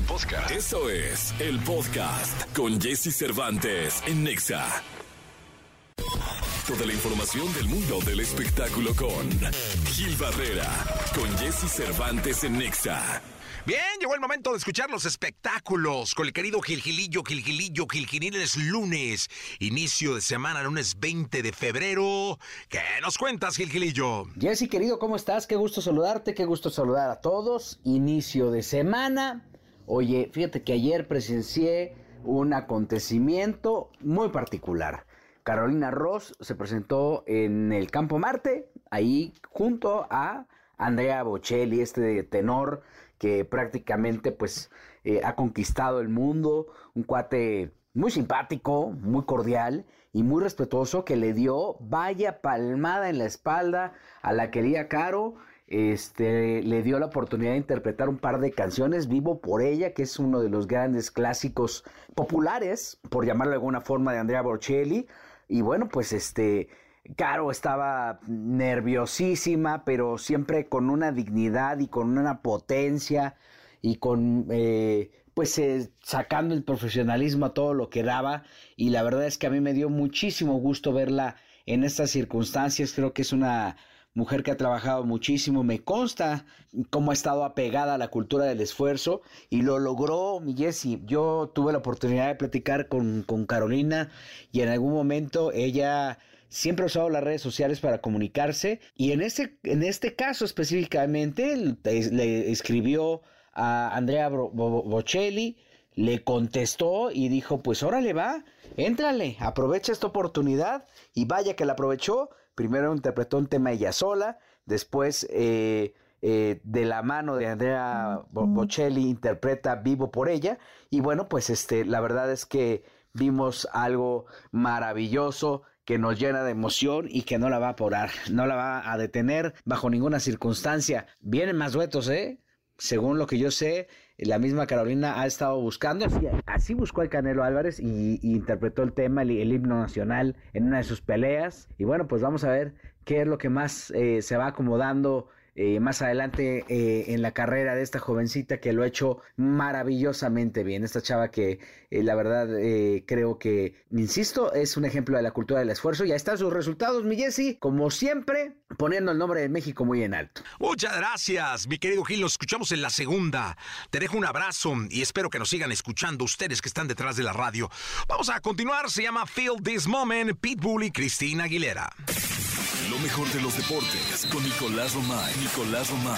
podcast. Eso es el podcast con Jesse Cervantes en Nexa. Toda la información del mundo del espectáculo con Gil Barrera, con Jesse Cervantes en Nexa. Bien, llegó el momento de escuchar los espectáculos con el querido Gilgilillo, Gilgilillo, Gilgilín. Es lunes, inicio de semana, lunes 20 de febrero. ¿Qué nos cuentas, Gilgilillo? Jesse, querido, ¿cómo estás? Qué gusto saludarte, qué gusto saludar a todos. Inicio de semana. Oye, fíjate que ayer presencié un acontecimiento muy particular. Carolina Ross se presentó en el Campo Marte, ahí junto a Andrea Bocelli, este tenor que prácticamente pues eh, ha conquistado el mundo, un cuate muy simpático, muy cordial y muy respetuoso que le dio vaya palmada en la espalda a la querida Caro. Este le dio la oportunidad de interpretar un par de canciones, Vivo por ella, que es uno de los grandes clásicos populares, por llamarlo de alguna forma, de Andrea Bocelli. Y bueno, pues este Caro estaba nerviosísima, pero siempre con una dignidad y con una potencia y con, eh, pues, eh, sacando el profesionalismo a todo lo que daba. Y la verdad es que a mí me dio muchísimo gusto verla en estas circunstancias. Creo que es una mujer que ha trabajado muchísimo, me consta cómo ha estado apegada a la cultura del esfuerzo y lo logró mi Jessie. Yo tuve la oportunidad de platicar con, con Carolina y en algún momento ella siempre ha usado las redes sociales para comunicarse y en este, en este caso específicamente le escribió a Andrea Bocelli, le contestó y dijo, pues órale va, éntrale, aprovecha esta oportunidad y vaya que la aprovechó. Primero interpretó un tema ella sola, después eh, eh, de la mano de Andrea Bocelli interpreta Vivo por ella y bueno, pues este, la verdad es que vimos algo maravilloso que nos llena de emoción y que no la va a parar, no la va a detener bajo ninguna circunstancia. Vienen más duetos, ¿eh? Según lo que yo sé, la misma Carolina ha estado buscando, así, buscó el Canelo Álvarez y, interpretó el tema, el, himno nacional en una de sus peleas. Y bueno, pues vamos a ver qué es lo que más eh, se va acomodando eh, más adelante eh, en la carrera de esta jovencita que lo ha hecho maravillosamente bien. Esta chava que eh, la verdad creo que, insisto, es un ejemplo de la cultura del esfuerzo. Y ahí están sus resultados, mi Jesse, como siempre, poniendo el nombre de México muy en alto. Muchas gracias, mi querido Gil. Nos escuchamos en la segunda. Te dejo un abrazo y espero que nos sigan escuchando ustedes que están detrás de la radio. Vamos a continuar. Se llama Feel This Moment, Pitbull y Cristina Aguilera. Lo mejor de los deportes con Nicolás Romay. Nicolás Romay.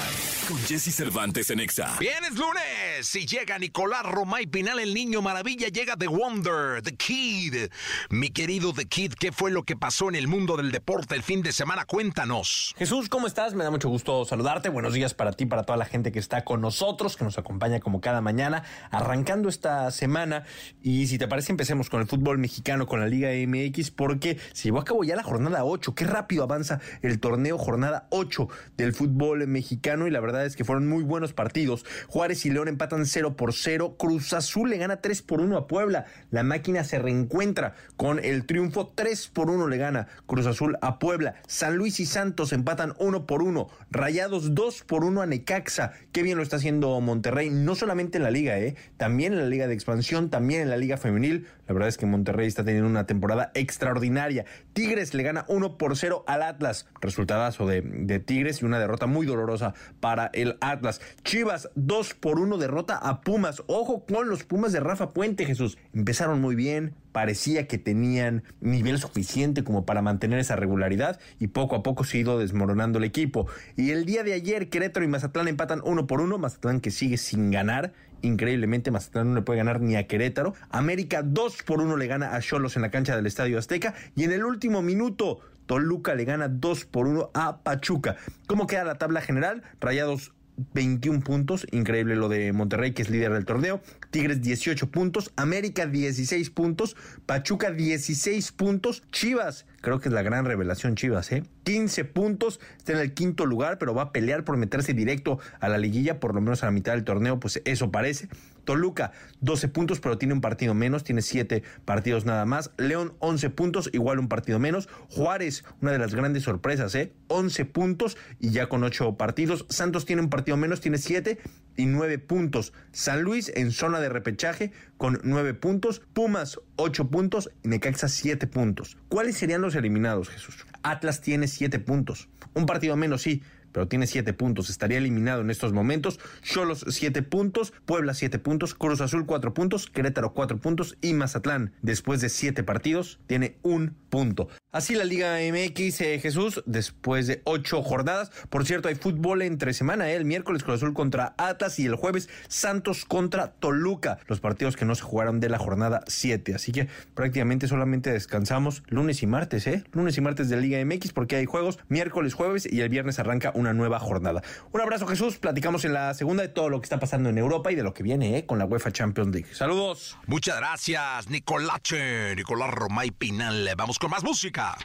Con Jesse Cervantes en Exa. Bien, es lunes. Si llega Nicolás Romay Pinal, el niño maravilla, llega The Wonder, The Kid. Mi querido The Kid, ¿qué fue lo que pasó en el mundo del deporte el fin de semana? Cuéntanos. Jesús, ¿cómo estás? Me da mucho gusto saludarte. Buenos días para ti, para toda la gente que está con nosotros, que nos acompaña como cada mañana, arrancando esta semana. Y si te parece, empecemos con el fútbol mexicano, con la Liga MX, porque se llevó a cabo ya la jornada 8. Qué rápido avanza el torneo jornada 8 del fútbol mexicano y la verdad es que fueron muy buenos partidos. Juárez y León empatan 0 por 0, Cruz Azul le gana 3 por 1 a Puebla, la máquina se reencuentra con el triunfo. 3 por 1 le gana Cruz Azul a Puebla, San Luis y Santos empatan 1 por 1, Rayados 2 por 1 a Necaxa, qué bien lo está haciendo Monterrey, no solamente en la liga, ¿eh? también en la liga de expansión, también en la liga femenil, la verdad es que Monterrey está teniendo una temporada extraordinaria, Tigres le gana 1 por 0 Atlas. Resultadazo de, de Tigres y una derrota muy dolorosa para el Atlas. Chivas, 2 por 1 derrota a Pumas. Ojo con los Pumas de Rafa Puente, Jesús. Empezaron muy bien, parecía que tenían nivel suficiente como para mantener esa regularidad y poco a poco se ha ido desmoronando el equipo. Y el día de ayer Querétaro y Mazatlán empatan uno por uno, Mazatlán que sigue sin ganar increíblemente Mazatlán no le puede ganar ni a Querétaro. América 2 por 1 le gana a Cholos en la cancha del Estadio Azteca. Y en el último minuto, Toluca le gana 2 por 1 a Pachuca. ¿Cómo queda la tabla general? Rayados 21 puntos, increíble lo de Monterrey que es líder del torneo, Tigres 18 puntos, América 16 puntos, Pachuca 16 puntos, Chivas, creo que es la gran revelación Chivas, ¿eh? 15 puntos, está en el quinto lugar, pero va a pelear por meterse directo a la liguilla, por lo menos a la mitad del torneo, pues eso parece. Toluca, 12 puntos, pero tiene un partido menos, tiene 7 partidos nada más. León, 11 puntos, igual un partido menos. Juárez, una de las grandes sorpresas, ¿eh? 11 puntos y ya con 8 partidos. Santos tiene un partido menos, tiene 7. y 9 puntos. San Luis en zona de repechaje con 9 puntos. Pumas 8 puntos y Necaxa 7 puntos. ¿Cuáles serían los eliminados, Jesús? Atlas tiene 7 puntos. Un partido menos, sí, pero tiene 7 puntos. Estaría eliminado en estos momentos. Cholos 7 puntos, Puebla 7 puntos, Cruz Azul 4 puntos, Querétaro 4 puntos y Mazatlán, después de 7 partidos, tiene un punto. Así la Liga MX, eh, Jesús, después de 8 jornadas. Por cierto, hay fútbol entre semana, eh, el miércoles Cruz Azul contra Atlas y el jueves Santos contra Toluca, los partidos que no se jugaron de la jornada 7. Así que prácticamente solamente descansamos lunes y martes, ¿eh? Lunes y martes de Liga MX porque hay juegos miércoles, jueves y el viernes arranca un una nueva jornada. Un abrazo Jesús, platicamos en la segunda de todo lo que está pasando en Europa y de lo que viene ¿eh? con la UEFA Champions League. Saludos. Muchas gracias, Nicolache, Nicolás Romay Pinal. Vamos con más música.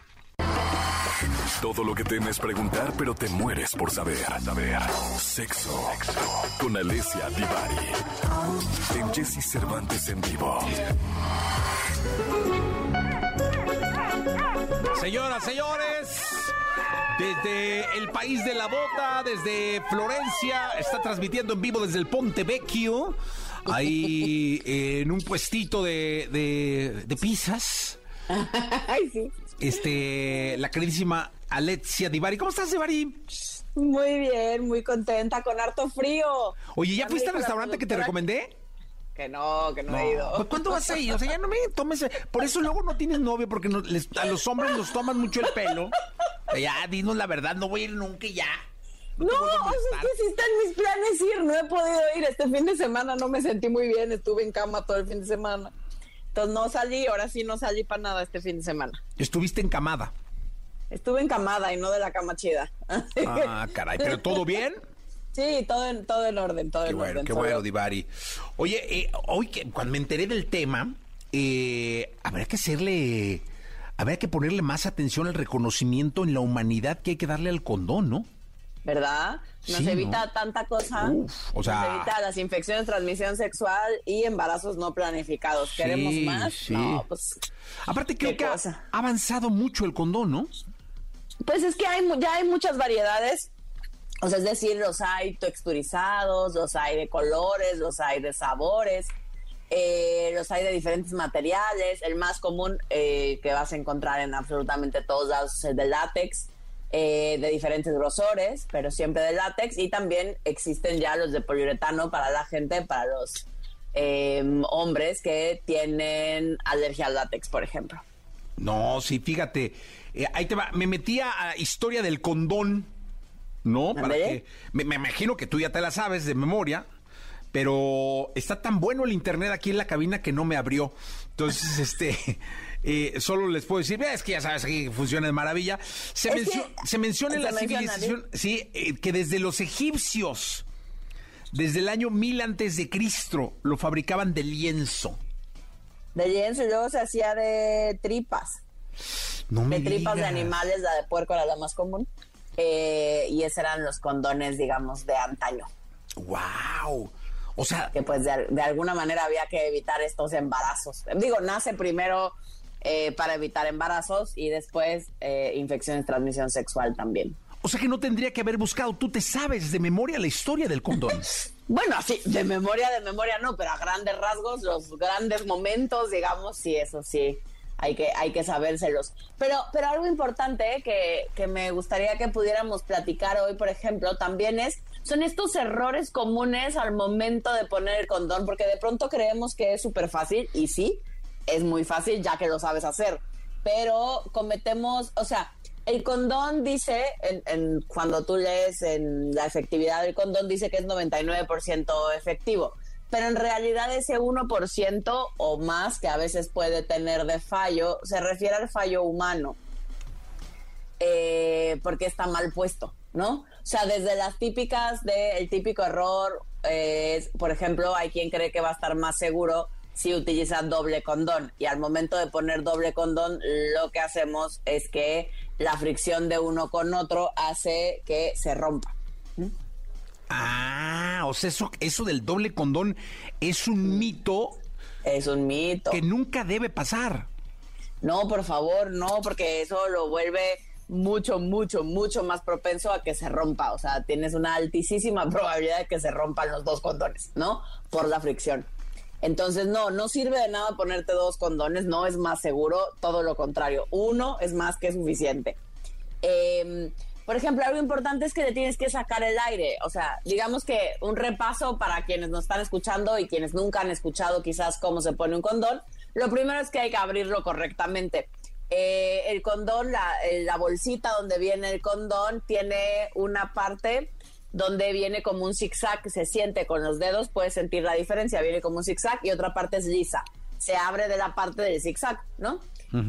Todo lo que temes preguntar, pero te mueres por saber. Saber. Sexo. Con Alessia Divari. En Jesse Cervantes en vivo. Señoras, señores, desde el país de la bota, desde Florencia, está transmitiendo en vivo desde el Ponte Vecchio, ahí en un puestito de, de, pizzas. Ay, sí. Este, la queridísima Alexia Divari. ¿Cómo estás, Divari? Muy bien, muy contenta, con harto frío. Oye, ¿ya fuiste al restaurante que te recomendé? Que no, que no, he ido. Pues, ¿Cuánto vas a ir? O sea, ya no me tomes. Por eso luego no tienes novio, porque a los hombres nos toman mucho el pelo. Ya, dinos la verdad, no voy a ir nunca ya. No, o sea, es que sí está en mis planes ir, no he podido ir. Este fin de semana no me sentí muy bien, estuve en cama todo el fin de semana. Entonces no salí, ahora sí no salí para nada este fin de semana. ¿Estuviste encamada? Estuve encamada y no de la cama chida. Ah, caray, ¿pero todo bien? Sí, todo en, todo en orden, todo qué en bueno, orden. Qué bueno, Divari. Oye, eh, hoy que cuando me enteré del tema, eh, habría que hacerle, habría que ponerle más atención al reconocimiento en la humanidad que hay que darle al condón, ¿no? ¿Verdad? Nos evita tanta cosa. o sea, nos evita las infecciones transmisión sexual y embarazos no planificados. ¿Queremos más? No, pues. Aparte, creo que ha avanzado mucho el condón, ¿no? Pues es que hay, ya hay muchas variedades o sea, es decir, los hay texturizados, los hay de colores, los hay de sabores, eh, los hay de diferentes materiales. El más común eh, que vas a encontrar en absolutamente todos lados es el de látex, eh, de diferentes grosores, pero siempre de látex. Y también existen ya los de poliuretano para la gente, para los hombres que tienen alergia al látex, por ejemplo. No, sí, fíjate. ahí te va. Me metí a historia del condón ¿no? Para que, me, imagino que tú ya te la sabes de memoria, pero está tan bueno el internet aquí en la cabina que no me abrió. Entonces, este, eh, solo les puedo decir, es que ya sabes que funciona de maravilla. Se, se menciona en la civilización, sí, eh, que desde los egipcios, desde el año 1000 antes de Cristo, lo fabricaban de lienzo. De lienzo y luego se hacía de tripas. No me de tripas de animales, la de puerco era la más común. Eh, y esos eran los condones, digamos, de antaño. ¡Wow! O sea... Que pues de, alguna manera había que evitar estos embarazos. Digo, nace primero eh, para evitar embarazos y después eh, infecciones de transmisión sexual también. O sea que no tendría que haber buscado, tú te sabes de memoria la historia del condón. bueno, sí, de memoria, de memoria no, pero a grandes rasgos, los grandes momentos, digamos, sí, eso sí hay que, hay que sabérselos. Pero, pero algo importante que, que me gustaría que pudiéramos platicar hoy, por ejemplo, también es, son estos errores comunes al momento de poner el condón, porque de pronto creemos que es súper fácil, y sí, es muy fácil ya que lo sabes hacer, pero cometemos, o sea, el condón dice, cuando tú lees en la efectividad del condón, dice que es 99% efectivo pero en realidad ese 1% o más que a veces puede tener de fallo se refiere al fallo humano, eh, porque está mal puesto, ¿no? O sea, desde las típicas del típico error, eh, por ejemplo, hay quien cree que va a estar más seguro si utiliza doble condón y al momento de poner doble condón lo que hacemos es que la fricción de uno con otro hace que se rompa. Ah, o sea, eso, eso del doble condón es un mito. Es un mito. Que nunca debe pasar. No, por favor, no, porque eso lo vuelve mucho, mucho, mucho más propenso a que se rompa. O sea, tienes una altísima probabilidad de que se rompan los dos condones, ¿no? Por la fricción. Entonces, no, no sirve de nada ponerte dos condones, no es más seguro, todo lo contrario. Uno es más que suficiente. Em, por ejemplo, algo importante es que le tienes que sacar el aire. O sea, digamos que un repaso para quienes nos están escuchando y quienes nunca han escuchado quizás cómo se pone un condón. Lo primero es que hay que abrirlo correctamente. Eh, el condón, la, la bolsita donde viene el condón, tiene una parte donde viene como un zigzag, se siente con los dedos, puedes sentir la diferencia, viene como un zigzag y otra parte es lisa, se abre de la parte del zigzag, ¿no?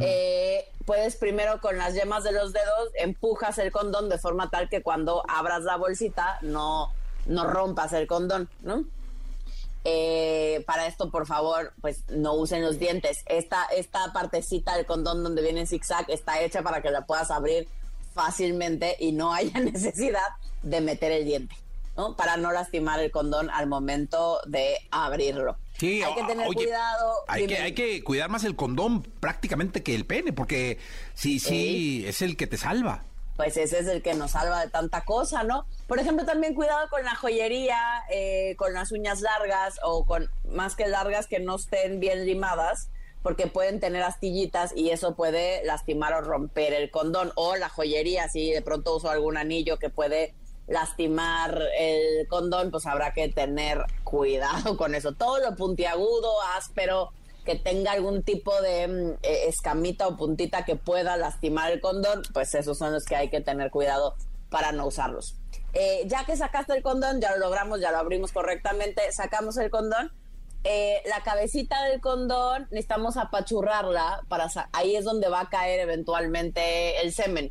Eh, puedes primero con las yemas de los dedos empujas el condón de forma tal que cuando abras la bolsita no, no rompas el condón, ¿no? Eh, para esto, por favor, pues no usen los dientes. Esta, esta partecita del condón donde viene en zigzag está hecha para que la puedas abrir fácilmente y no haya necesidad de meter el diente, ¿no? Para no lastimar el condón al momento de abrirlo. Sí, hay que tener cuidado. Hay que, hay que cuidar más el condón prácticamente que el pene, porque sí, sí, es el que te salva. Pues ese es el que nos salva de tanta cosa, ¿no? Por ejemplo, también cuidado con la joyería, eh, con las uñas largas o con más que largas que no estén bien limadas porque pueden tener astillitas y eso puede lastimar o romper el condón o la joyería, si de pronto uso algún anillo que puede lastimar el condón, pues habrá que tener cuidado con eso. Todo lo puntiagudo, áspero, que tenga algún tipo de mm, eh, escamita o puntita que pueda lastimar el condón, pues esos son los que hay que tener cuidado para no usarlos. Eh, ya que sacaste el condón, ya lo logramos, ya lo abrimos correctamente, sacamos el condón eh, la cabecita del condón necesitamos apachurrarla para ahí es donde va a caer eventualmente el semen.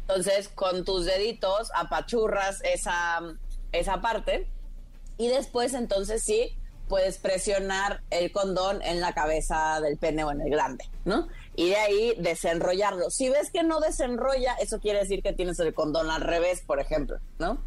Entonces, con tus deditos apachurras esa, esa parte y después entonces sí puedes presionar el condón en la cabeza del pene o en el glande, ¿no? Y de ahí desenrollarlo. Si ves que no desenrolla, eso quiere decir que tienes el condón al revés, por ejemplo, ¿no?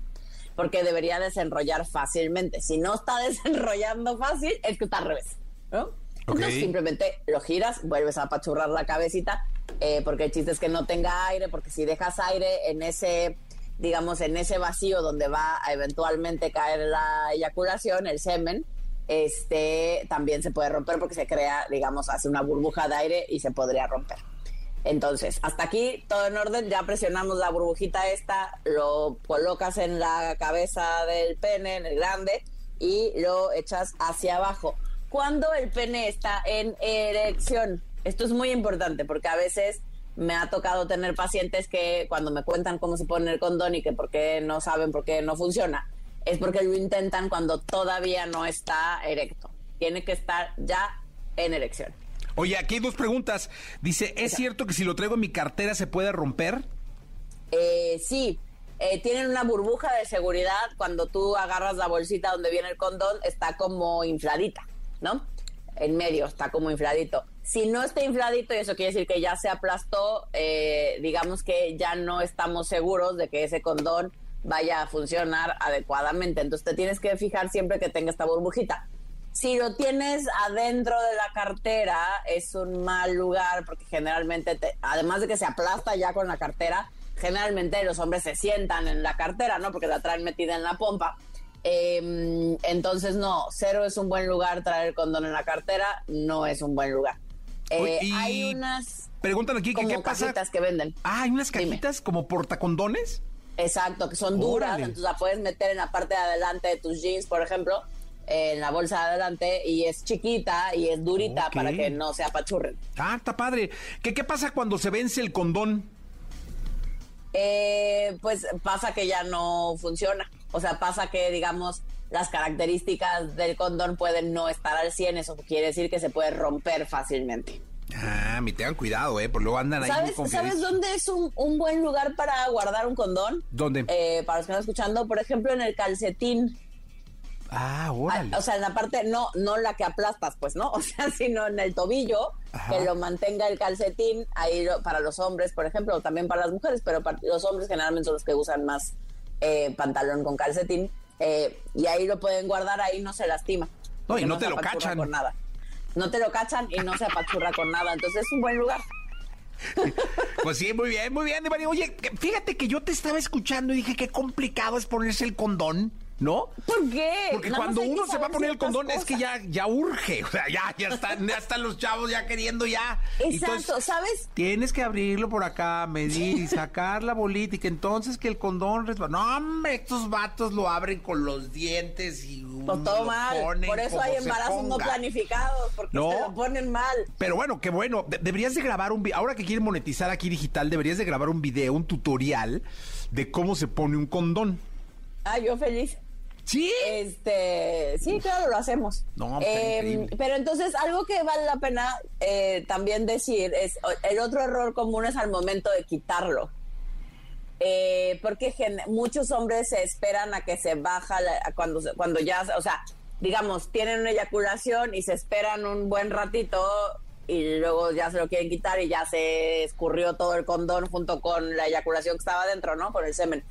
porque debería desenrollar fácilmente. Si no está desenrollando fácil, es que está al revés, ¿no? Entonces simplemente lo giras, vuelves a apachurrar la cabecita, eh, porque el chiste es que no tenga aire, porque si dejas aire en ese, digamos, en ese vacío donde va a eventualmente caer la eyaculación, el semen, este también se puede romper porque se crea, digamos, hace una burbuja de aire y se podría romper. Entonces, hasta aquí todo en orden, ya presionamos la burbujita esta, lo colocas en la cabeza del pene, en el grande, y lo echas hacia abajo. Cuando el pene está en erección, esto es muy importante porque a veces me ha tocado tener pacientes que cuando me cuentan cómo se pone el condón y que por qué no saben por qué no funciona, es porque lo intentan cuando todavía no está erecto. Tiene que estar ya en erección. Oye, aquí hay dos preguntas. Dice, ¿es cierto que si lo traigo en mi cartera se puede romper? Eh, sí. Eh, tienen una burbuja de seguridad. Cuando tú agarras la bolsita donde viene el condón, está como infladita, ¿no? En medio está como infladito. Si no está infladito, y eso quiere decir que ya se aplastó, eh, digamos que ya no estamos seguros de que ese condón vaya a funcionar adecuadamente. Entonces te tienes que fijar siempre que tenga esta burbujita. Si lo tienes adentro de la cartera, es un mal lugar porque generalmente, además de que se aplasta ya con la cartera, generalmente los hombres se sientan en la cartera, ¿no? Porque la traen metida en la pompa. Em, entonces, no, cero es un buen lugar. Traer el condón en la cartera no es un buen lugar. Eh, hay unas. Preguntan aquí que qué pasa. que venden. Ah, hay unas cajitas como portacondones. Exacto, que son duras, entonces la puedes meter en la parte de adelante de tus jeans, por ejemplo, en la bolsa de adelante y es chiquita y es durita para que no se apachurren. Ah, está padre. ¿Qué, qué pasa cuando se vence el condón? Eh, pues pasa que ya no funciona. O sea, pasa que, digamos, las características del condón pueden no estar al 100. Eso quiere decir que se puede romper fácilmente. Ah, me tengan cuidado, ¿eh? Por luego andan ahí ¿Sabes, ¿Sabes dónde es un, un, buen lugar para guardar un condón? ¿Dónde? Eh, para los que están escuchando, por ejemplo, en el calcetín. Ah, órale. O sea, en la parte, no, no la que aplastas, pues, ¿no? O sea, sino en el tobillo, que lo mantenga el calcetín, ahí para los hombres, por ejemplo, o también para las mujeres, pero para los hombres generalmente son los que usan más eh, pantalón con calcetín, eh, y ahí lo pueden guardar, ahí no se lastima. No, y no, te lo cachan. Con nada. No te lo cachan y no se apachurra con nada, entonces es un buen lugar. Pues sí, muy bien, muy bien, Divari. Oye, fíjate que yo te estaba escuchando y dije qué complicado es ponerse el condón. ¿No? ¿Por qué? Porque Nada cuando uno se va a poner el condón es que ya, ya urge, o sea, ya, ya están, ya están los chavos ya queriendo ya. Exacto, Entonces, ¿sabes? Tienes que abrirlo por acá, medir y sacar la bolita y que entonces que el condón resbala. No, hombre, estos vatos lo abren con los dientes y Pues todo mal. Por eso hay embarazos no planificados, porque No. se lo ponen mal. Pero bueno, qué bueno. De- deberías de grabar un video. Ahora que quieren monetizar aquí digital, deberías de grabar un video, un tutorial de cómo se pone un condón. Ah, yo feliz. ¿Sí? Este, sí, claro, lo hacemos. No, Eh, pero entonces, algo que vale la pena eh, también decir es, el otro error común es al momento de quitarlo. Eh, porque muchos hombres se esperan a que se baja la- cuando, cuando ya, o sea, digamos, tienen una eyaculación y se esperan un buen ratito y luego ya se lo quieren quitar y ya se escurrió todo el condón junto con la eyaculación que estaba dentro, ¿no? Con el semen.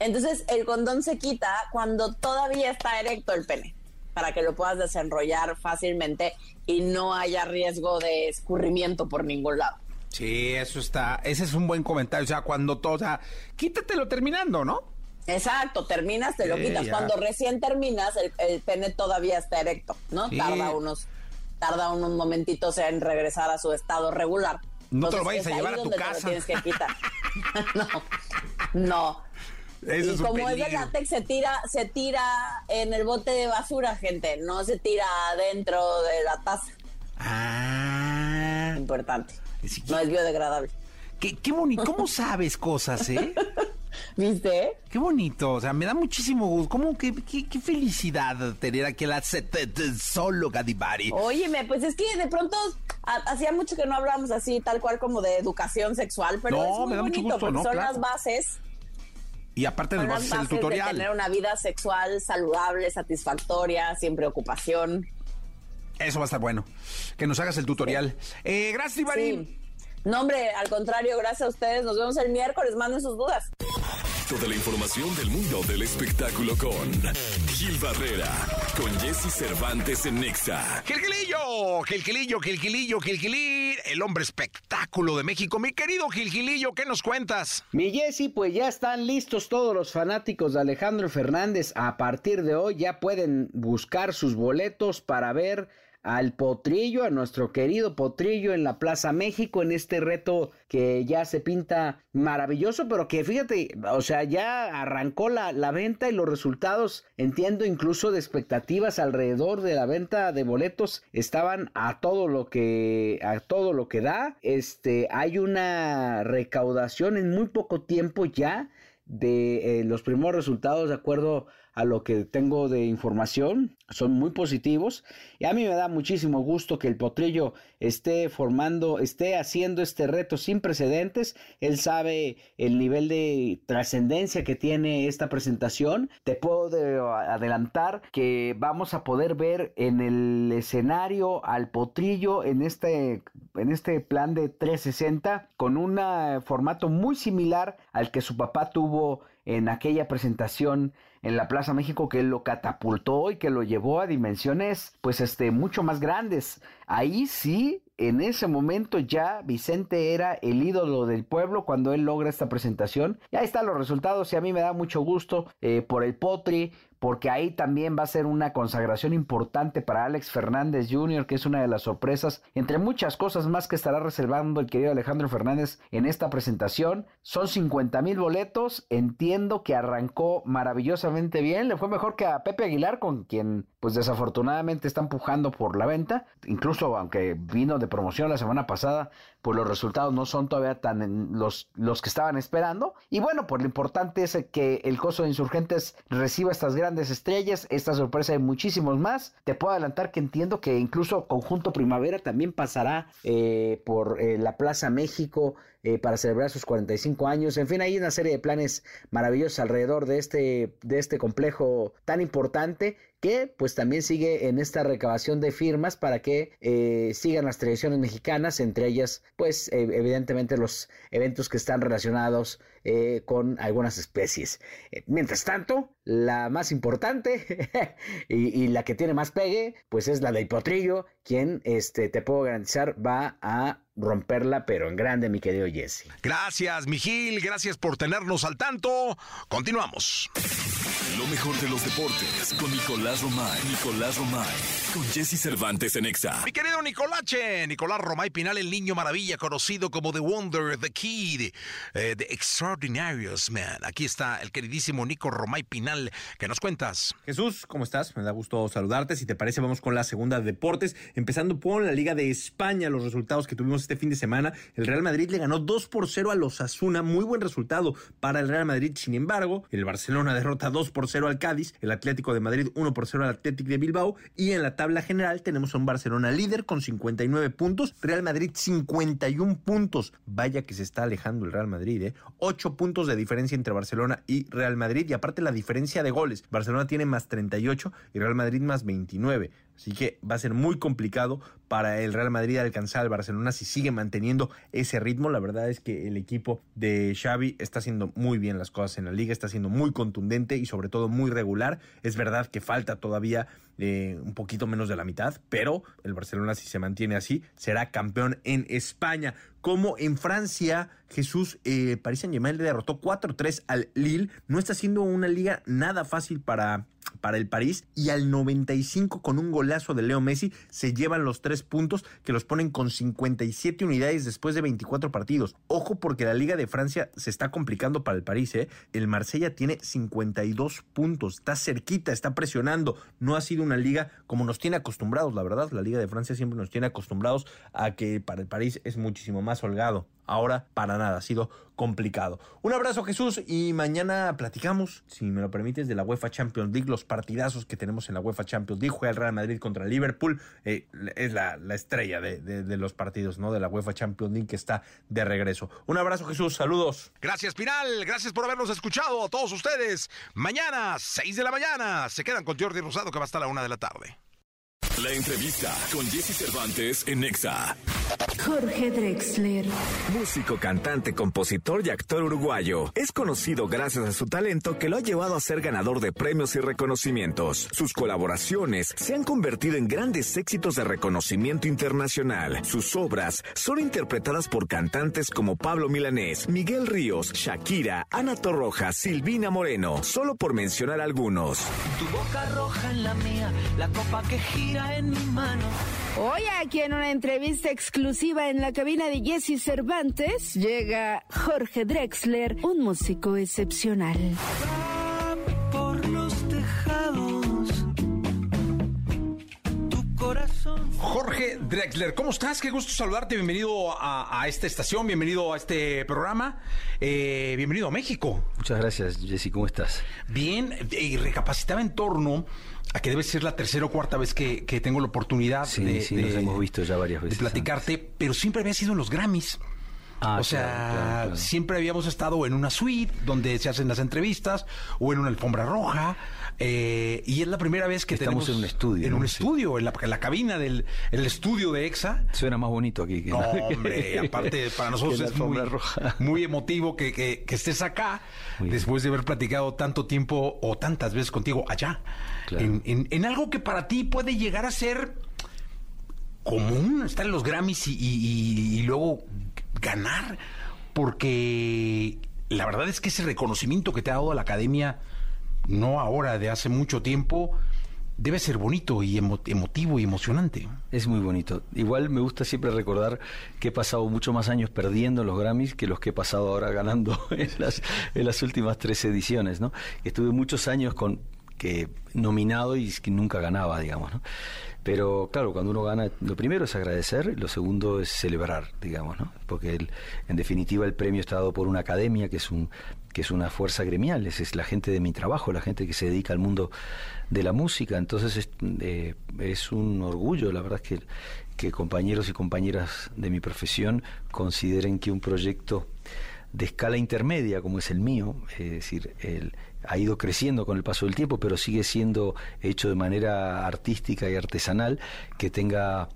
Entonces el condón se quita cuando todavía está erecto el pene, para que lo puedas desenrollar fácilmente y no haya riesgo de escurrimiento por ningún lado. Sí, eso está. Ese es un buen comentario. O sea, cuando todo. O sea, quítatelo terminando, ¿no? Exacto, terminas, te lo Sí, quitas. ya. Cuando recién terminas, el, el pene todavía está erecto, ¿no? Sí. Tarda unos tarda unos momentitos en regresar a su estado regular. No te lo Entonces, vayas a llevar a tu donde te lo casa. tienes que quitar. no, no. Y es como es de látex, se tira, se tira en el bote de basura, gente. No se tira adentro de la taza. Ah. Importante. Sí. No es biodegradable. Qué, qué bonito. ¿Cómo sabes cosas, eh? ¿Viste? Qué bonito. O sea, me da muchísimo gusto. ¿Cómo qué, qué felicidad tener aquí a la solo Divari? Óyeme, pues es que de pronto ha- hacía mucho que no hablábamos así, tal cual como de educación sexual, pero No, es muy me da mucho bonito gusto, porque ¿no? son Claro. las bases, Y aparte nos vas a hacer el bases de tener tutorial. una vida sexual saludable, satisfactoria, sin preocupación. Eso va a estar bueno. Que nos hagas el tutorial. Eh, gracias, Divari. Sí. No, hombre, al contrario, gracias a ustedes. Nos vemos el miércoles. Manden sus dudas. Toda la información del mundo del espectáculo con Gil Barrera, con Jesse Cervantes en Nexa. Gilgilillo, Gilgilillo, Gilgilillo, Gilgilín, el hombre espectáculo de México. Mi querido Gilgilillo, ¿qué nos cuentas? Mi Jessy, pues ya están listos todos los fanáticos de Alejandro Fernández. A partir de hoy ya pueden buscar sus boletos para ver al Potrillo, a nuestro querido Potrillo en la Plaza México, en este reto que ya se pinta maravilloso, pero que fíjate, o sea, ya arrancó la, la venta y los resultados, entiendo incluso de expectativas alrededor de la venta de boletos, estaban a todo lo que, a todo lo que da. Este, hay una recaudación en muy poco tiempo ya de eh, los primeros resultados de acuerdo a lo que tengo de información son muy positivos y a mí me da muchísimo gusto que el potrillo esté formando esté haciendo este reto sin precedentes. Él sabe el nivel de trascendencia que tiene esta presentación. Te puedo de- adelantar que vamos a poder ver en el escenario al potrillo en este en este plan de 360 con un eh, formato muy similar al que su papá tuvo en aquella presentación en la Plaza México que lo catapultó y que lo llevó a dimensiones pues este mucho más grandes. Ahí sí, en ese momento ya Vicente era el ídolo del pueblo cuando él logra esta presentación. Y ahí están los resultados y a mí me da mucho gusto eh, por el Potri, porque ahí también va a ser una consagración importante para Alex Fernández Jr., que es una de las sorpresas, entre muchas cosas más que estará reservando el querido Alejandro Fernández en esta presentación. Son 50 mil boletos, entiendo que arrancó maravillosamente bien, le fue mejor que a Pepe Aguilar, con quien pues desafortunadamente está empujando por la venta, incluso aunque vino de promoción la semana pasada, pues los resultados no son todavía tan los, los que estaban esperando. Y bueno, pues lo importante es que el costo de insurgentes reciba estas grandes estrellas, esta sorpresa de muchísimos más. Te puedo adelantar que entiendo que incluso Conjunto Primavera también pasará eh, por eh, la Plaza México eh, para celebrar sus 45 años. En fin, hay una serie de planes maravillosos alrededor de este, de este complejo tan importante que pues también sigue en esta recabación de firmas para que eh, sigan las tradiciones mexicanas, entre ellas pues eh, evidentemente los eventos que están relacionados eh, con algunas especies. mientras tanto, la más importante y, la que tiene más pegue, pues es la del potrillo, quien este, te puedo garantizar va a romperla, pero en grande, mi querido Jesse. Gracias, Mijil, gracias por tenernos al tanto. Continuamos. Lo mejor de los deportes con Nicolás Romay. Nicolás Romay. Con Jesse Cervantes en Exa. Mi querido Nicolache. Nicolás Romay Pinal, el niño maravilla, conocido como The Wonder, The Kid, eh, The Extraordinarious Man. Aquí está el queridísimo Nico Romay Pinal. ¿Qué nos cuentas? Jesús, ¿cómo estás? Me da gusto saludarte. Si te parece, vamos con la segunda de deportes. Empezando por la Liga de España, los resultados que tuvimos este fin de semana. El Real Madrid le ganó 2 por 0 a los Asuna. Muy buen resultado para el Real Madrid. Sin embargo, el Barcelona derrota 2 por 0 al Cádiz, el Atlético de Madrid 1 por 0 al Atlético de Bilbao y en la tabla general tenemos un Barcelona líder con 59 puntos, Real Madrid 51 puntos. Vaya que se está alejando el Real Madrid, ¿eh? 8 puntos de diferencia entre Barcelona y Real Madrid y aparte la diferencia de goles. Barcelona tiene más 38 y Real Madrid más 29. Así que va a ser muy complicado para el Real Madrid alcanzar al Barcelona si sigue manteniendo ese ritmo. La verdad es que el equipo de Xavi está haciendo muy bien las cosas en la liga, está siendo muy contundente y sobre todo muy regular. Es verdad que falta todavía eh, un poquito menos de la mitad, pero el Barcelona si se mantiene así será campeón en España. Como en Francia, Jesús, eh, Paris Saint Germain le derrotó 4-3 al Lille. No está siendo una liga nada fácil para para el París y al 95 con un golazo de Leo Messi se llevan los tres puntos que los ponen con 57 unidades después de 24 partidos. Ojo porque la Liga de Francia se está complicando para el París. ¿eh? El Marsella tiene 52 puntos, está cerquita, está presionando. No ha sido una liga como nos tiene acostumbrados, la verdad. La Liga de Francia siempre nos tiene acostumbrados a que para el París es muchísimo más holgado. Ahora, para nada, ha sido complicado. Un abrazo Jesús y mañana platicamos, si me lo permites, de la UEFA Champions League, los partidazos que tenemos en la UEFA Champions League. Juega el Real Madrid contra el Liverpool, eh, es la, estrella de, los partidos, ¿no? De la UEFA Champions League que está de regreso. Un abrazo Jesús, saludos. Gracias Pinal, gracias por habernos escuchado a todos ustedes. Mañana, 6 de la mañana, se quedan con Jordi Rosado que va hasta la una de la tarde. La entrevista con Jesse Cervantes en Nexa. Jorge Drexler. Músico, cantante, compositor y actor uruguayo. Es conocido gracias a su talento que lo ha llevado a ser ganador de premios y reconocimientos. Sus colaboraciones se han convertido en grandes éxitos de reconocimiento internacional. Sus obras son interpretadas por cantantes como Pablo Milanés, Miguel Ríos, Shakira, Ana Torroja, Silvina Moreno, solo por mencionar algunos. Tu boca roja en la mía, la copa que gira en mi mano. Hoy aquí en una entrevista exclusiva en la cabina de Jesse Cervantes llega Jorge Drexler, un músico excepcional. Jorge Drexler, ¿cómo estás? Qué gusto saludarte. Bienvenido a, esta estación, bienvenido a este programa. Eh, bienvenido a México. Muchas gracias, Jesse. ¿Cómo estás? Bien, y recapacitaba en torno a que debe ser la tercera o cuarta vez que, tengo la oportunidad de, sí, nos hemos visto ya varias veces. De platicarte, pero siempre había sido en los Grammys. Ah, o sea, siempre habíamos estado en una suite donde se hacen las entrevistas o en una alfombra roja. Eh, y es la primera vez que estamos en un estudio. En un estudio, en la, cabina del estudio de EXA. Suena más bonito aquí. Que no, hombre, aparte para nosotros es muy, muy, emotivo que, que, estés acá después de haber platicado tanto tiempo o tantas veces contigo allá. En, algo que para ti puede llegar a ser común, estar en los Grammys y luego ganar, porque la verdad es que ese reconocimiento que te ha dado la academia, no ahora, de hace mucho tiempo, debe ser bonito y emotivo y emocionante. Es muy bonito. Igual me gusta siempre recordar que he pasado mucho más años perdiendo los Grammys que los que he pasado ahora ganando en las, en las últimas tres ediciones, ¿no? Estuve muchos años con que nominado y que nunca ganaba, digamos, ¿no? Pero claro, cuando uno gana, lo primero es agradecer, lo segundo es celebrar, digamos, ¿no? Porque en definitiva el premio está dado por una academia que es un que es una fuerza gremial, es, es la gente de mi trabajo, la gente que se dedica al mundo de la música. Entonces es, eh, es un orgullo, la verdad que, que compañeros y compañeras de mi profesión consideren que un proyecto de escala intermedia como es el mío, es decir, el, ha ido creciendo con el paso del tiempo, pero sigue siendo hecho de manera artística y artesanal, que tenga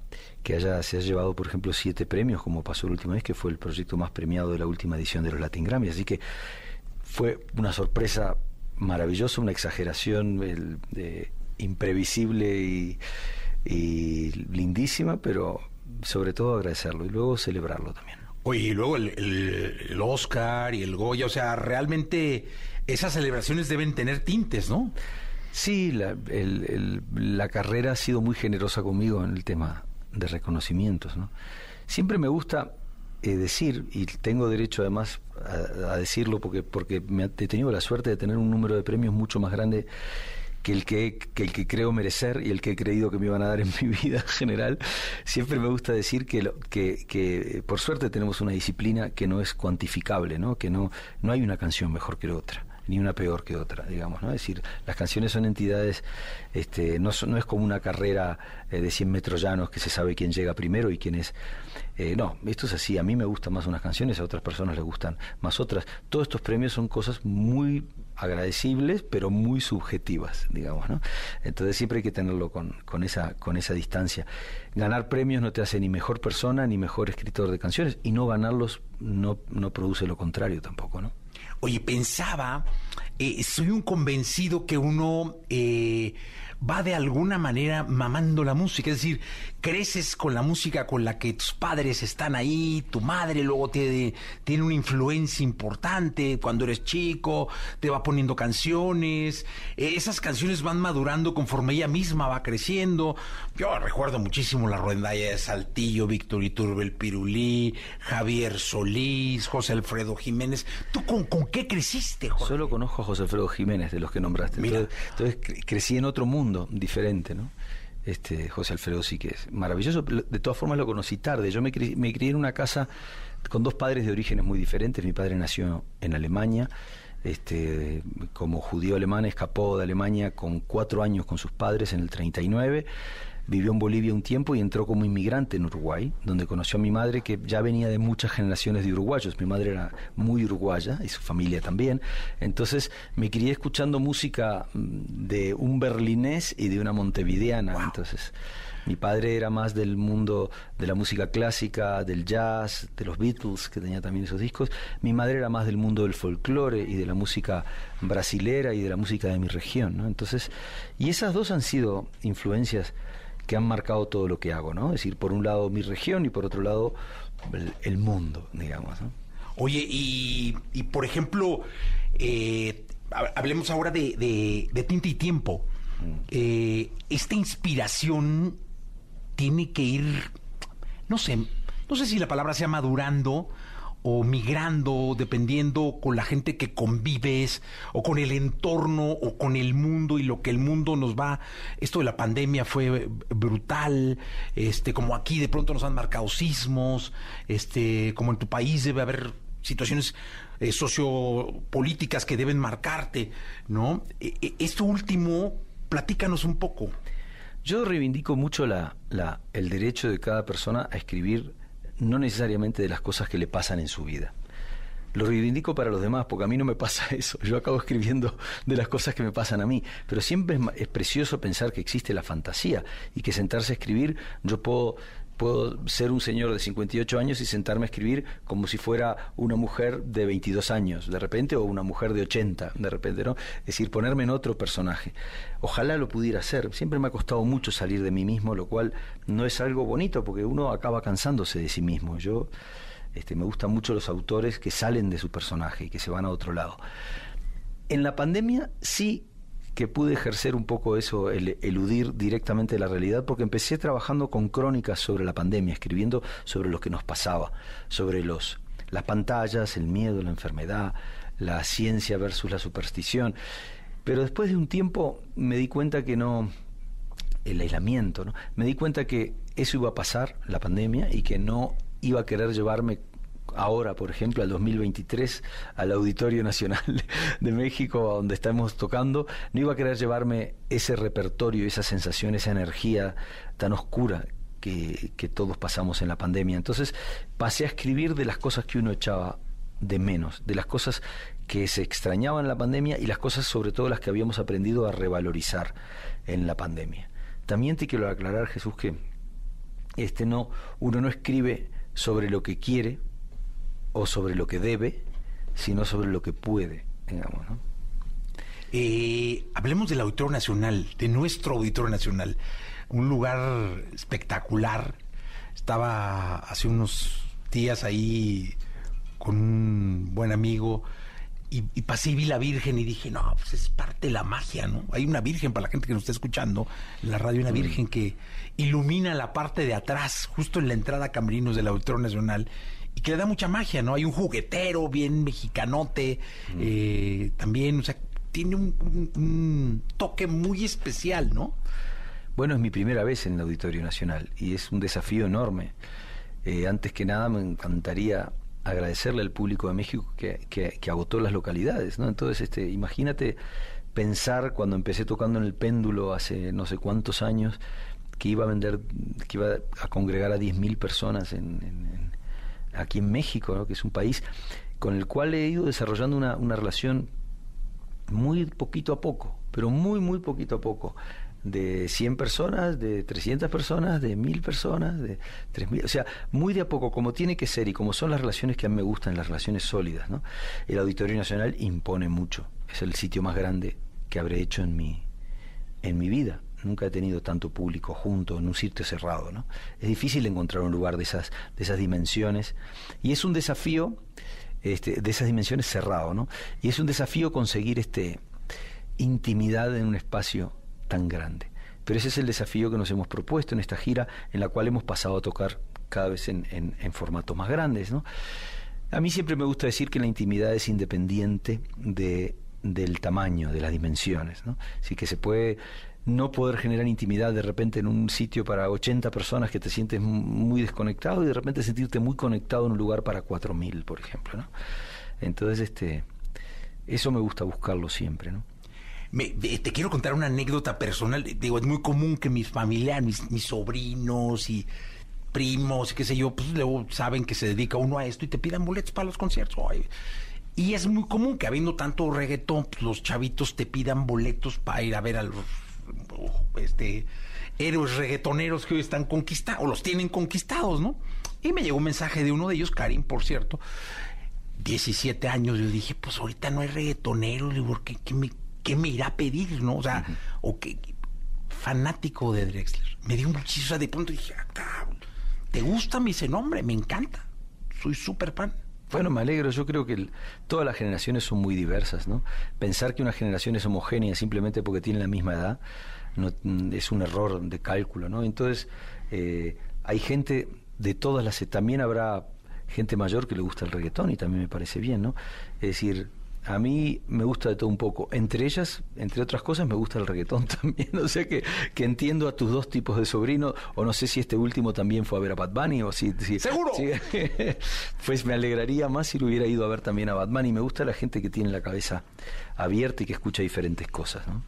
que haya, se haya llevado, por ejemplo, siete premios, como pasó la última vez, que fue el proyecto más premiado de la última edición de los Latin Grammy. Así que fue una sorpresa maravillosa, una exageración imprevisible y, lindísima, pero sobre todo agradecerlo y luego celebrarlo también. Oye, y luego el, Oscar y el Goya, o sea, realmente esas celebraciones deben tener tintes, ¿no? Sí, la, la carrera ha sido muy generosa conmigo en el tema de reconocimientos, ¿no? Siempre me gusta eh, decir, y tengo derecho además a, decirlo porque, porque me he tenido la suerte de tener un número de premios mucho más grande que el que, el que creo merecer y el que he creído que me iban a dar en mi vida en general. Siempre me gusta decir que, que, que por suerte tenemos una disciplina que no es cuantificable, ¿no? que no, no hay una canción mejor que la otra ni una peor que otra, digamos, ¿no? Es decir, las canciones son entidades, este, no, no es como una carrera eh, de 100 metros llanos que se sabe quién llega primero y quién es... Eh, no, esto es así, a mí me gustan más unas canciones, a otras personas les gustan más otras. Todos estos premios son cosas muy agradecibles, pero muy subjetivas, digamos, ¿no? Entonces siempre hay que tenerlo con, con, esa, con esa distancia. Ganar premios no te hace ni mejor persona ni mejor escritor de canciones, y no ganarlos no, no produce lo contrario tampoco, ¿no? Oye, pensaba, eh, soy un convencido que uno eh, va de alguna manera mamando la música, es decir, creces con la música con la que tus padres están ahí, tu madre luego te, tiene una influencia importante cuando eres chico, te va poniendo canciones, eh, esas canciones van madurando conforme ella misma va creciendo. Yo recuerdo muchísimo la rondalla de Saltillo, Víctor Iturbe, el Pirulí, Javier Solís, José Alfredo Jiménez. ¿Tú con, qué creciste, Jorge? Solo conozco a José Alfredo Jiménez, de los que nombraste. entonces crecí en otro mundo diferente, ¿no? este, José Alfredo sí que es maravilloso. De todas formas lo conocí tarde. Yo me, crié, en una casa con dos padres de orígenes muy diferentes. Mi padre nació en Alemania, este, como judío alemán, escapó de Alemania con cuatro años con sus padres en el 39 vivió en Bolivia un tiempo y entró como inmigrante en Uruguay, donde conoció a mi madre que ya venía de muchas generaciones de uruguayos. Mi madre era muy uruguaya y su familia también. Entonces me crié escuchando música mm, de un berlinés y de una montevideana. Entonces mi padre era más del mundo de la música clásica, del jazz, de los Beatles, que tenía también esos discos. Mi madre era más del mundo del folclore y de la música brasilera y de la música de mi región. ¿no? Entonces, y esas dos han sido influencias que han marcado todo lo que hago, ¿no? Es decir, por un lado mi región y por otro lado el, mundo, digamos. ¿no? Oye, y, y por ejemplo, eh, hablemos ahora de, de, tinta y tiempo. Mm. Eh, esta inspiración tiene que ir, no sé, no sé si la palabra sea madurando o migrando, dependiendo con la gente que convives, o con el entorno, o con el mundo y lo que el mundo nos va. Esto de la pandemia fue brutal, este, como aquí de pronto nos han marcado sismos, este, como en tu país debe haber situaciones eh, sociopolíticas que deben marcarte, ¿no? E, e, esto último, platícanos un poco. Yo reivindico mucho la, el derecho de cada persona a escribir no necesariamente de las cosas que le pasan en su vida. Lo reivindico para los demás, porque a mí no me pasa eso. Yo acabo escribiendo de las cosas que me pasan a mí. Pero siempre es, precioso pensar que existe la fantasía y que sentarse a escribir, yo puedo puedo ser un señor de 58 años y sentarme a escribir como si fuera una mujer de 22 años, de repente, o una mujer de 80, de repente, ¿no? Es decir, ponerme en otro personaje. Ojalá lo pudiera hacer. Siempre me ha costado mucho salir de mí mismo, lo cual no es algo bonito porque uno acaba cansándose de sí mismo. Yo este, me gustan mucho los autores que salen de su personaje y que se van a otro lado. En la pandemia sí que pude ejercer un poco eso, el eludir directamente la realidad, porque empecé trabajando con crónicas sobre la pandemia, escribiendo sobre lo que nos pasaba, sobre los, las pantallas, el miedo, la enfermedad, la ciencia versus la superstición. Pero después de un tiempo me di cuenta que no, el aislamiento, ¿no? me di cuenta que eso iba a pasar, la pandemia, y que no iba a querer llevarme ahora, por ejemplo, al 2023, al Auditorio Nacional de México, donde estamos tocando, no iba a querer llevarme ese repertorio, esa sensación, esa energía tan oscura que, todos pasamos en la pandemia. Entonces pasé a escribir de las cosas que uno echaba de menos, de las cosas que se extrañaban en la pandemia y las cosas sobre todo las que habíamos aprendido a revalorizar en la pandemia. También te quiero aclarar, Jesús, que este no, uno no escribe sobre lo que quiere o sobre lo que debe, sino sobre lo que puede, digamos, ¿no? Eh, hablemos del Auditorio Nacional, de nuestro Auditorio Nacional, un lugar espectacular. Estaba hace unos días ahí con un buen amigo y, y, pasé y vi la Virgen y dije, no, pues es parte de la magia, ¿no? Hay una Virgen, para la gente que nos está escuchando, en la radio, una Virgen que ilumina la parte de atrás, justo en la entrada a Camerinos del Auditorio Nacional, y que le da mucha magia, ¿no? Hay un juguetero bien mexicanote, eh, también, o sea, tiene un, un- un toque muy especial, ¿no? Bueno, es mi primera vez en el Auditorio Nacional y es un desafío enorme. Eh, antes que nada, me encantaría agradecerle al público de México que, que- que agotó las localidades, ¿no? Entonces, este, imagínate pensar cuando empecé tocando en el péndulo hace no sé cuántos años que iba a vender, que iba a congregar a 10.000 personas en, en- en- aquí en México, que es un país con el cual he ido desarrollando una, una relación muy poquito a poco, pero muy, muy poquito a poco. De 100 personas, de 300 personas, de 1000 personas, de 3000, o sea, muy de a poco, como tiene que ser y como son las relaciones que a mí me gustan, las relaciones sólidas, ¿no? El Auditorio Nacional impone mucho, es el sitio más grande que habré hecho en mi, en mi vida. Nunca he tenido tanto público junto en un sitio cerrado, ¿no? Es difícil encontrar un lugar de esas, de esas dimensiones y es un desafío este, de esas dimensiones cerrado, ¿no? Y es un desafío conseguir este intimidad en un espacio tan grande. Pero ese es el desafío que nos hemos propuesto en esta gira, en la cual hemos pasado a tocar cada vez en, en- en formatos más grandes, ¿no? A mí siempre me gusta decir que la intimidad es independiente de, del tamaño, de las dimensiones, ¿no? Así que se puede no poder generar intimidad de repente en un sitio para 80 personas que te sientes muy desconectado y de repente sentirte muy conectado en un lugar para 4000, por ejemplo, ¿no? Entonces, este eso me gusta buscarlo siempre, ¿no? Te quiero contar una anécdota personal. Digo, es muy común que mis familiares, mis, mis sobrinos y primos, qué sé yo, pues luego saben que se dedica uno a esto y te pidan boletos para los conciertos. Y es muy común que habiendo tanto reggaetón, pues, los chavitos te pidan boletos para ir a ver a este, héroes reggaetoneros que hoy están conquistados, o los tienen conquistados, ¿no? Y me llegó un mensaje de uno de ellos, Karim, por cierto, 17 años, yo dije, pues ahorita no hay reggaetonero, le digo, ¿qué, qué me, qué me irá a pedir, no? O sea, o qué fanático de Drexler. Me dio muchísimo, o sea, de pronto dije, ah, cabrón, ¿te gusta? Me dice, no, hombre, me encanta. Soy súper fan. Bueno, me alegro. Yo creo que todas las generaciones son muy diversas, ¿no? Pensar que una generación es homogénea simplemente porque tiene la misma edad no, mm, es un error de cálculo, ¿no? Entonces, eh, hay gente de todas las... También habrá gente mayor que le gusta el reggaetón y también me parece bien, ¿no? Es decir, a mí me gusta de todo un poco. Entre ellas, entre otras cosas, me gusta el reggaetón también. O sea que, que entiendo a tus dos tipos de sobrinos, o no sé si este último también fue a ver a Bad Bunny, o si... si- ¡Seguro! si- pues me alegraría más si lo hubiera ido a ver también a Batman y me gusta la gente que tiene la cabeza abierta y que escucha diferentes cosas, ¿no?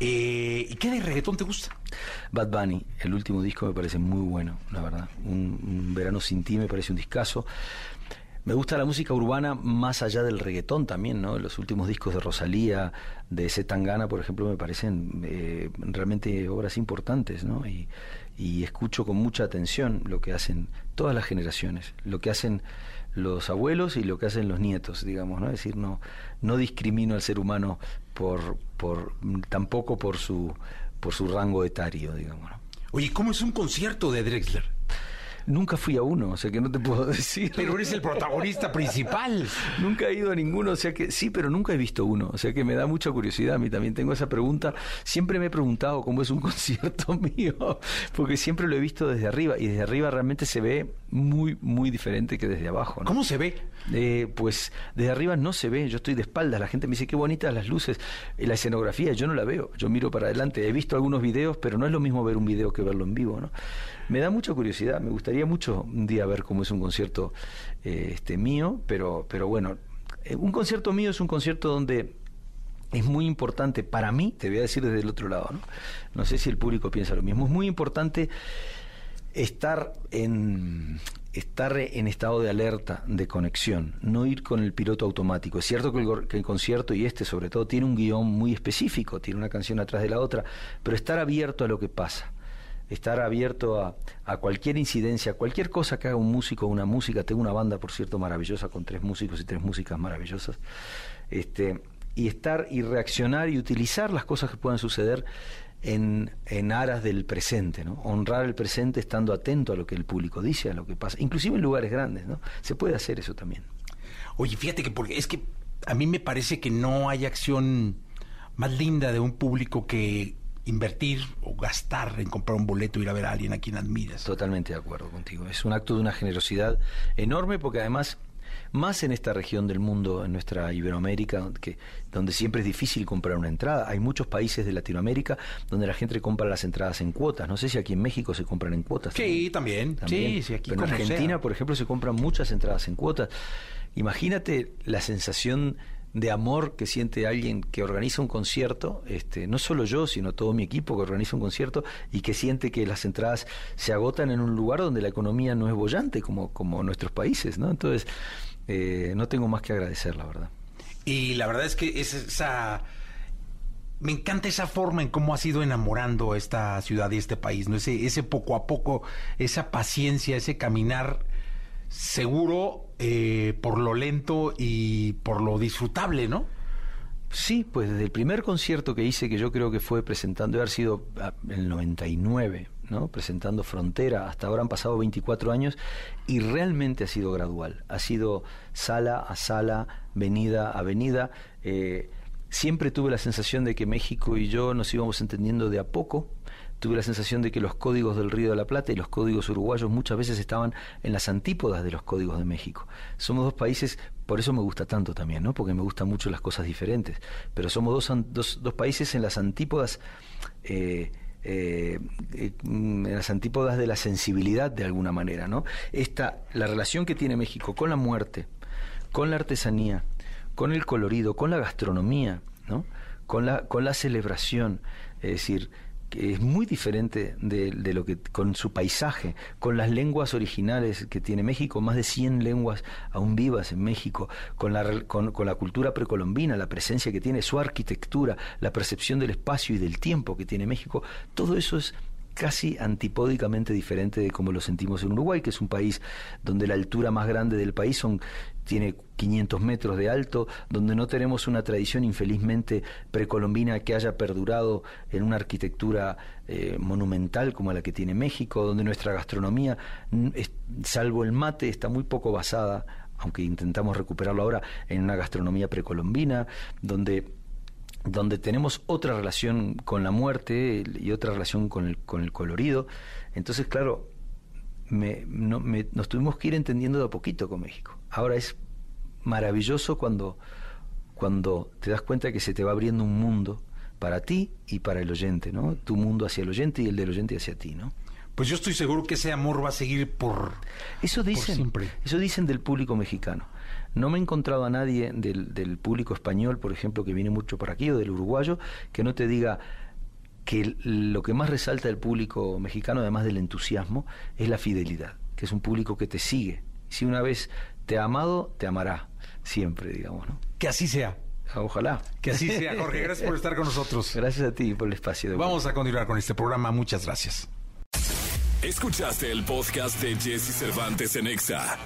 Eh, ¿Y qué de reggaetón te gusta? Bad Bunny, el último disco me parece muy bueno, la verdad. Un, un verano sin ti me parece un discazo. Me gusta la música urbana más allá del reggaetón también, ¿no? Los últimos discos de Rosalía, de Zetangana, por ejemplo, me parecen eh, realmente obras importantes, ¿no? Y, escucho con mucha atención lo que hacen todas las generaciones, lo que hacen los abuelos y lo que hacen los nietos, digamos, ¿no? Es decir, no, no discrimino al ser humano por, por tampoco por su, por su rango etario, digamos. Oye, ¿cómo es un concierto de Drexler? Nunca fui a uno, o sea que no te puedo decir. Pero eres el protagonista principal. Nunca he ido a ninguno, o sea que sí, pero nunca he visto uno, o sea que me da mucha curiosidad. A mí también tengo esa pregunta. Siempre me he preguntado cómo es un concierto mío, porque siempre lo he visto desde arriba y desde arriba realmente se ve muy, muy diferente que desde abajo. ¿no? ¿Cómo se ve? Eh, pues desde arriba no se ve, yo estoy de espaldas, la gente me dice qué bonitas las luces, Eh, la escenografía, yo no la veo, yo miro para adelante, he visto algunos videos, pero no es lo mismo ver un video que verlo en vivo, ¿no? Me da mucha curiosidad, me gustaría mucho un día ver cómo es un concierto eh, este mío, pero, pero bueno, eh, un concierto mío es un concierto donde es muy importante para mí, te voy a decir desde el otro lado, ¿no? No sé si el público piensa lo mismo, es muy importante estar en, estar en estado de alerta, de conexión, no ir con el piloto automático. Es cierto que el, que el, concierto, y este sobre todo, tiene un guion muy específico, tiene una canción atrás de la otra, pero estar abierto a lo que pasa, estar abierto a, a cualquier incidencia, cualquier cosa que haga un músico o una música. Tengo una banda, por cierto, maravillosa, con tres músicos y tres músicas maravillosas. Este, y estar y reaccionar y utilizar las cosas que puedan suceder en, en, aras del presente, ¿no? Honrar el presente estando atento a lo que el público dice, a lo que pasa, inclusive en lugares grandes, ¿no? Se puede hacer eso también. Oye, fíjate que porque es que a mí me parece que no hay acción más linda de un público que invertir o gastar en comprar un boleto, ir a ver a alguien a quien admiras. Totalmente de acuerdo contigo. Es un acto de una generosidad enorme porque además más en esta región del mundo, en nuestra Iberoamérica, que, donde siempre es difícil comprar una entrada. Hay muchos países de Latinoamérica donde la gente compra las entradas en cuotas. No sé si aquí en México se compran en cuotas. Sí, también. ¿También? Sí, sí, aquí Pero en Argentina, sea. por ejemplo, se compran muchas entradas en cuotas. Imagínate la sensación de amor que siente alguien que organiza un concierto, este, no solo yo, sino todo mi equipo que organiza un concierto y que siente que las entradas se agotan en un lugar donde la economía no es bollante como, como nuestros países, ¿no? Entonces, eh, no tengo más que agradecer, la verdad. Y la verdad es que es esa... Me encanta esa forma en cómo has ido enamorando esta ciudad y este país, ¿no? Ese, ese poco a poco, esa paciencia, ese caminar seguro eh, por lo lento y por lo disfrutable, ¿no? Sí, pues desde el primer concierto que hice, que yo creo que fue presentando, haber sido en el 99, ¿no? presentando Frontera, hasta ahora han pasado 24 años y realmente ha sido gradual, ha sido sala a sala, venida a venida. Eh, siempre tuve la sensación de que México y yo nos íbamos entendiendo de a poco, tuve la sensación de que los códigos del Río de la Plata y los códigos uruguayos muchas veces estaban en las antípodas de los códigos de México. Somos dos países, por eso me gusta tanto también, ¿no? Porque me gustan mucho las cosas diferentes, pero somos dos, dos, dos países en las antípodas. Eh, eh, en las antípodas de la sensibilidad de alguna manera, ¿no? Esta, la relación que tiene México con la muerte, con la artesanía, con el colorido, con la gastronomía, ¿no? Con la, con la celebración, es decir, es muy diferente de, de, lo que con su paisaje, con las lenguas originales que tiene México, más de 100 lenguas aún vivas en México, con la, con, con la cultura precolombina, la presencia que tiene, su arquitectura, la percepción del espacio y del tiempo que tiene México, todo eso es casi antipódicamente diferente de como lo sentimos en Uruguay, que es un país donde la altura más grande del país son tiene 500 metros de alto, donde no tenemos una tradición infelizmente precolombina que haya perdurado en una arquitectura eh, monumental como la que tiene México, donde nuestra gastronomía, salvo el mate, está muy poco basada, aunque intentamos recuperarlo ahora, en una gastronomía precolombina, donde donde tenemos otra relación con la muerte y otra relación con el, con el colorido. Entonces, claro, me, no, me, nos tuvimos que ir entendiendo de a poquito con México. Ahora es maravilloso cuando, cuando te das cuenta que se te va abriendo un mundo para ti y para el oyente, ¿no? Tu mundo hacia el oyente y el del oyente hacia ti, ¿no? Pues yo estoy seguro que ese amor va a seguir por eso dicen, por siempre. Eso dicen del público mexicano. No me he encontrado a nadie del, del público español, por ejemplo, que viene mucho por aquí, o del uruguayo, que no te diga que lo que más resalta del público mexicano, además del entusiasmo, es la fidelidad, que es un público que te sigue. Si una vez te ha amado, te amará siempre, digamos, ¿no? Que así sea. Ojalá. Que así sea, Jorge. Gracias por estar con nosotros. Gracias a ti por el espacio. De Vamos a continuar con este programa. Muchas gracias. Escuchaste el podcast de Jesse Cervantes en Exa.